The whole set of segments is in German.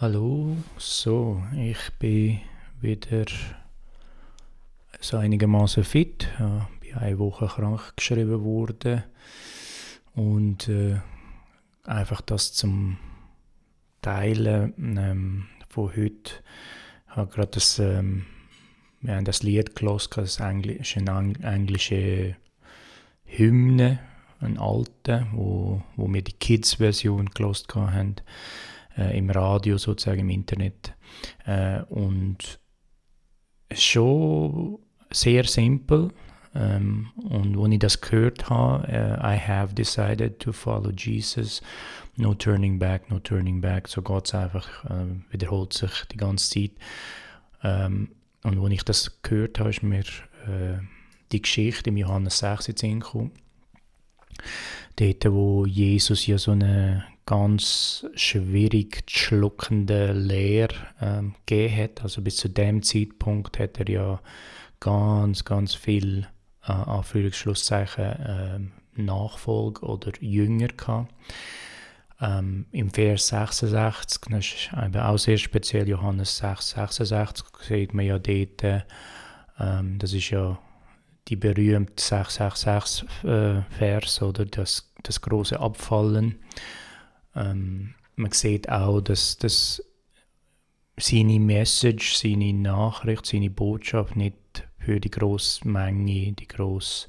Hallo, so, ich bin wieder so einigermaßen fit. Ja, bin eine Woche krank geschrieben worden und äh, einfach das zum Teilen ähm, von heute. Ich habe gerade das, ähm, wir haben das Lied gelesen, das ist eine englische Hymne, ein alter, wo, wo wir die Kids-Version gelesen haben äh, im Radio sozusagen im Internet. Äh, und schon sehr simpel. Ähm, und als ich das gehört habe, uh, I have decided to follow Jesus, no turning back, no turning back, so geht es einfach, äh, wiederholt sich die ganze Zeit. Ähm, und als ich das gehört habe, ist mir äh, die Geschichte im Johannes 16 gekommen. Dort, wo Jesus ja so eine ganz schwierig zu schluckende Lehre ähm, gegeben hat. Also bis zu dem Zeitpunkt hat er ja ganz, ganz viel äh, Anführungsschlusszeichen äh, Nachfolge oder Jünger gehabt. Ähm, Im Vers 66, das ist eben auch sehr speziell, Johannes 6, 66, sieht man ja dort, äh, das ist ja die berühmte 666 äh, oder das, das große Abfallen. Ähm, man sieht auch, dass, dass seine Message, seine Nachricht, seine Botschaft nicht für die große Menge, die große,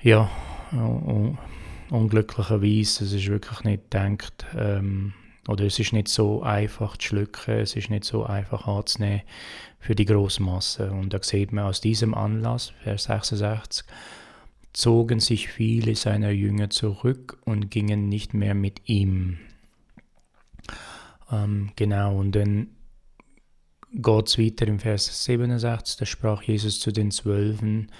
ja, unglücklicherweise, es ist wirklich nicht gedacht, ähm, oder es ist nicht so einfach zu schlucken, es ist nicht so einfach anzunehmen für die große Masse. Und da sieht man aus diesem Anlass, Vers 66, zogen sich viele seiner Jünger zurück und gingen nicht mehr mit ihm. Ähm, genau, und dann geht es weiter im Vers 67, da sprach Jesus zu den Zwölfen,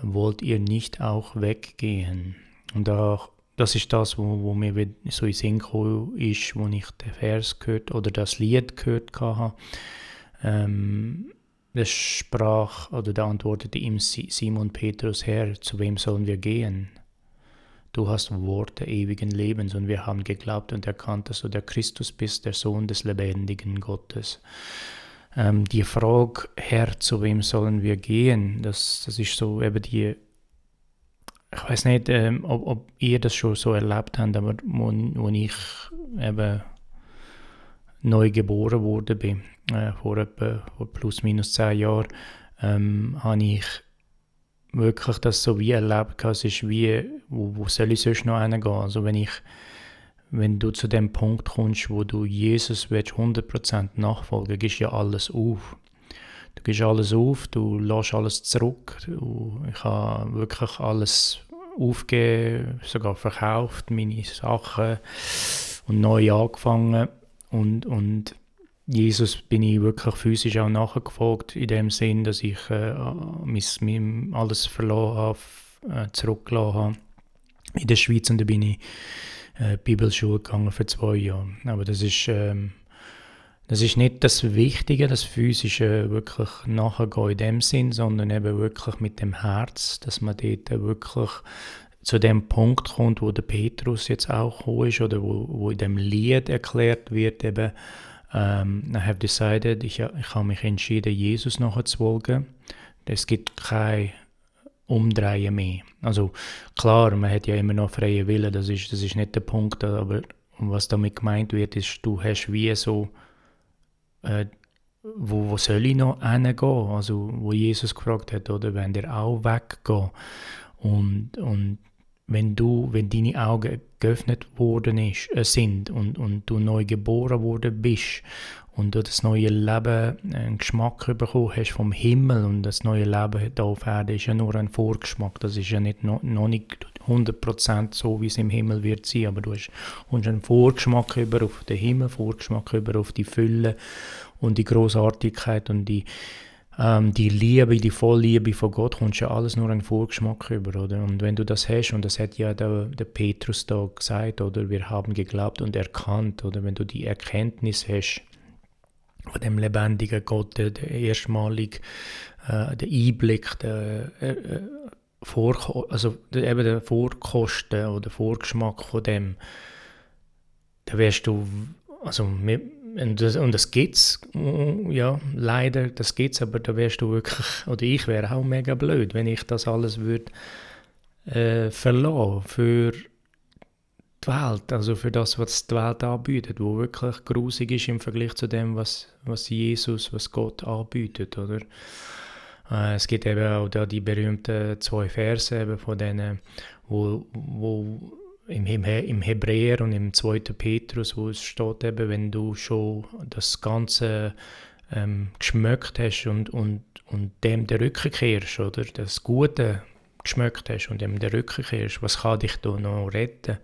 wollt ihr nicht auch weggehen? Und auch, das ist das, wo, wo mir so in Synchro ist, wo ich den Vers gehört oder das Lied gehört habe. Ähm, es sprach oder da antwortete ihm Simon Petrus, Herr, zu wem sollen wir gehen? Du hast Worte ewigen Lebens und wir haben geglaubt und erkannt, dass du der Christus bist, der Sohn des lebendigen Gottes. Ähm, die Frage, Herr, zu wem sollen wir gehen, das, das ist so eben die, ich weiß nicht, ähm, ob, ob, ihr das schon so erlebt habt, aber wo, wo ich eben neu geboren wurde bin, äh, vor etwa vor plus minus zehn Jahren, ähm, habe ich wirklich das so wie erlebt. Es ist wie, wo, wo soll ich sonst noch hingehen? Also wenn ich wenn du zu dem Punkt kommst, wo du Jesus willst, 100% nachfolgen, gibst ja alles auf. Du gibst alles auf, du lässt alles zurück. Du, ich habe wirklich alles aufgegeben, sogar verkauft, meine Sachen und neu angefangen. Und, und Jesus bin ich wirklich physisch auch nachgefolgt, in dem Sinn, dass ich äh, mein, mein alles verloren habe, äh, zurückgelassen habe in der Schweiz und da bin ich äh, Bibelschule gegangen für zwei Jahre. Aber das ist, ähm, das ist nicht das Wichtige, das Physische wirklich nachgehen in dem Sinn, sondern eben wirklich mit dem Herz, dass man dort wirklich zu dem Punkt kommt, wo der Petrus jetzt auch gekommen ist oder wo, wo in dem Lied erklärt wird, eben, um, I have decided, ich, ich habe mich entschieden, Jesus nachzufolgen. Es gibt kein Umdrehen mehr. Also klar, man hat ja immer noch freie Wille, das ist, das ist nicht der Punkt, aber was damit gemeint wird, ist, du hast wie so, äh, wo, wo soll ich noch hingehen? Also wo Jesus gefragt hat, oder wenn der auch weggehen und, und wenn du, wenn deine Augen geöffnet worden ist, äh, sind und, und du neu geboren worden bist und du das neue Leben einen Geschmack bekommen hast vom Himmel und das neue Leben hier auf Erde ist ja nur ein Vorgeschmack, das ist ja nicht noch, noch nicht 100% so, wie es im Himmel wird sein, aber du hast, hast einen Vorgeschmack über auf den Himmel, Vorgeschmack über auf die Fülle und die Großartigkeit und die ähm, die Liebe, die Vollliebe von Gott, kommst ja alles nur einen Vorgeschmack über, oder? Und wenn du das hast, und das hat ja der, der Petrus da gesagt, oder? Wir haben geglaubt und erkannt, oder? Wenn du die Erkenntnis hast, von dem lebendigen Gott, der, der erstmalig äh, der Einblick, der, äh, äh Vor also der, eben der Vorkosten oder Vorgeschmack von dem, da wärst du, also und das, und das gibt's, ja, leider, das gibt's, aber da wärst du wirklich, oder ich wäre auch mega blöd, wenn ich das alles würde äh, verlassen für die Welt, also für das, was die Welt anbietet, wo wirklich grusig ist im Vergleich zu dem, was, was Jesus, was Gott anbietet, oder? Äh, es gibt eben auch da die berühmten zwei Verse eben von denen, wo, wo im, im Hebräer und im 2. Petrus, wo es steht eben, wenn du schon das Ganze ähm, geschmeckt hast und, und, und dem der Rücken kehrst, oder das Gute geschmeckt hast und dem der Rücken kehrst, was kann dich da noch retten?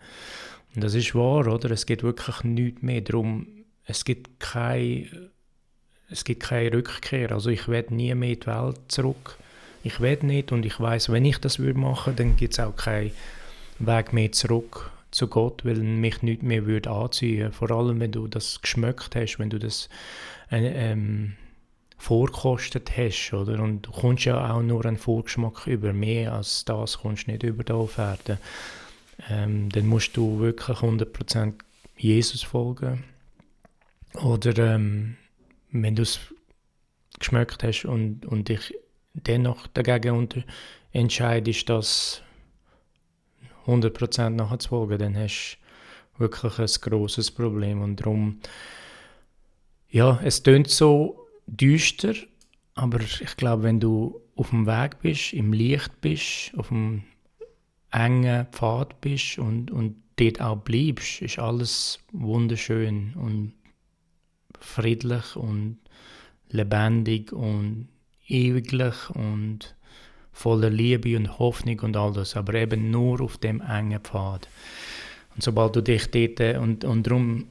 Und das ist wahr, oder? Es geht wirklich nichts mehr darum, es gibt keine, es gibt keine Rückkehr. Also ich werde nie mehr in die Welt zurück. Ich werde nicht und ich weiß, wenn ich das würde machen, dann gibt es auch keinen Weg mehr zurück zu Gott, weil mich nicht mehr würde anziehen. Vor allem, wenn du das geschmeckt hast, wenn du das äh, ähm, vorkostet hast, oder? Und du kommst ja auch nur einen Vorgeschmack über. Mehr als das kommst du nicht über auf Erden ähm, dann musst du wirklich 100% Jesus folgen. Oder ähm, wenn du es geschmeckt hast und, und dich dennoch dagegen entscheidest, das 100% nachher zu folgen, dann hast du wirklich ein großes Problem. Und darum, ja, es tönt so düster, aber ich glaube, wenn du auf dem Weg bist, im Licht bist, auf dem engen Pfad bist und, und dort auch bleibst, ist alles wunderschön und friedlich und lebendig und ewiglich und voller Liebe und Hoffnung und all das, aber eben nur auf dem engen Pfad. Und sobald du dich dort, und, und darum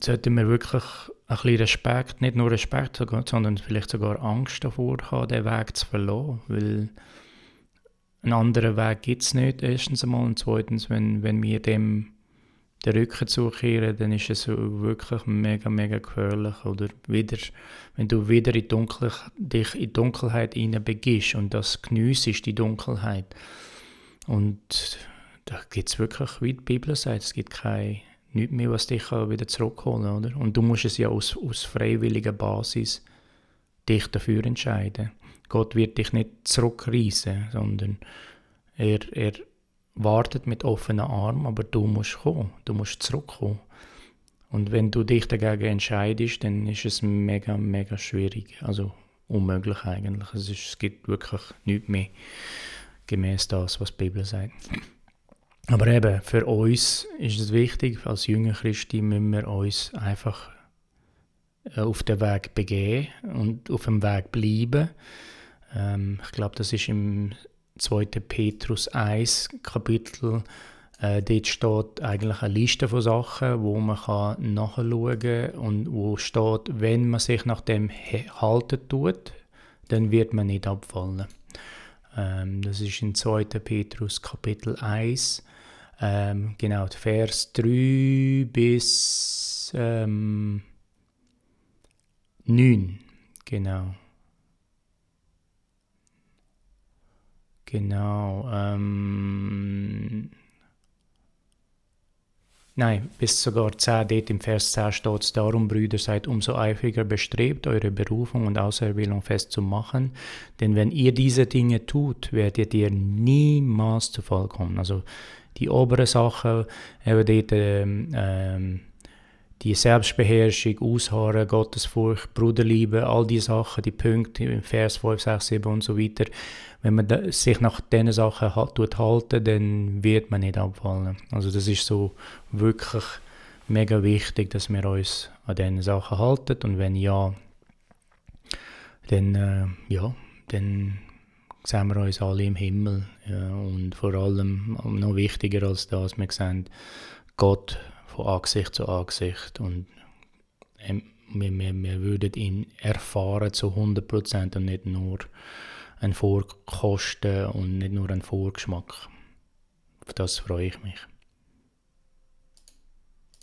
sollten wir wirklich ein bisschen Respekt, nicht nur Respekt, sondern vielleicht sogar Angst davor haben, den Weg zu verlassen, weil einen anderen Weg gibt es nicht, erstens einmal. Und zweitens, wenn, wenn wir dem den Rücken zukehren, dann ist es wirklich mega, mega gefährlich. Oder wieder, wenn du wieder in Dunkel, dich in Dunkelheit hineinbegibst und das geniessest, die Dunkelheit. Und da gibt es wirklich, wie die Bibel sagt, es gibt kein, nichts mehr, was dich wieder zurückholen kann. Und du musst es ja aus, aus freiwilliger Basis dich dafür entscheiden. Gott wird dich nicht zurückreißen, sondern er, er wartet mit offenen Armen, aber du musst kommen, du musst zurückkommen. Und wenn du dich dagegen entscheidest, dann ist es mega, mega schwierig, also unmöglich eigentlich. Es, ist, es gibt wirklich nichts mehr gemäß das, was die Bibel sagt. Aber eben, für uns ist es wichtig, als junge Christi müssen wir uns einfach äh, auf den Weg begeben und auf dem Weg bleiben. Ähm, ich glaube, das ist im 2. Petrus 1 Kapitel. Äh, dort steht eigentlich eine Liste von Sachen, wo man kann nachschauen kann und wo steht, wenn man sich nach dem halten tut, dann wird man nicht abfallen. Ähm, das ist in 2. Petrus Kapitel 1, ähm, genau, Vers 3 bis ähm, 9, genau. Genau. Ähm, nein, bis sogar 10, dort im Vers 10 steht es, darum, Brüder, seid umso eifriger bestrebt, eure Berufung und Auserwählung festzumachen, denn wenn ihr diese Dinge tut, werdet ihr niemals zu Fall kommen. Also die obere Sache, eben dort, ähm, ähm, die Selbstbeherrschung, Ausharren, Gottesfurcht, Bruderliebe, all die Sachen, die Punkte im Vers 5, 6, 7 und so weiter, wenn man sich nach diesen Sachen halt, tut halten, dann wird man nicht abfallen. Also das ist so wirklich mega wichtig, dass wir uns an diesen Sachen halten und wenn ja, dann, äh, ja, dann sehen wir uns alle im Himmel ja, und vor allem noch wichtiger als das, wir sehen Gott von Angesicht zu Angesicht und ähm, wir, wir, wir würden ihn erfahren zu 100% und nicht nur ein Vorkosten und nicht nur ein Vorgeschmack. Auf das freue ich mich.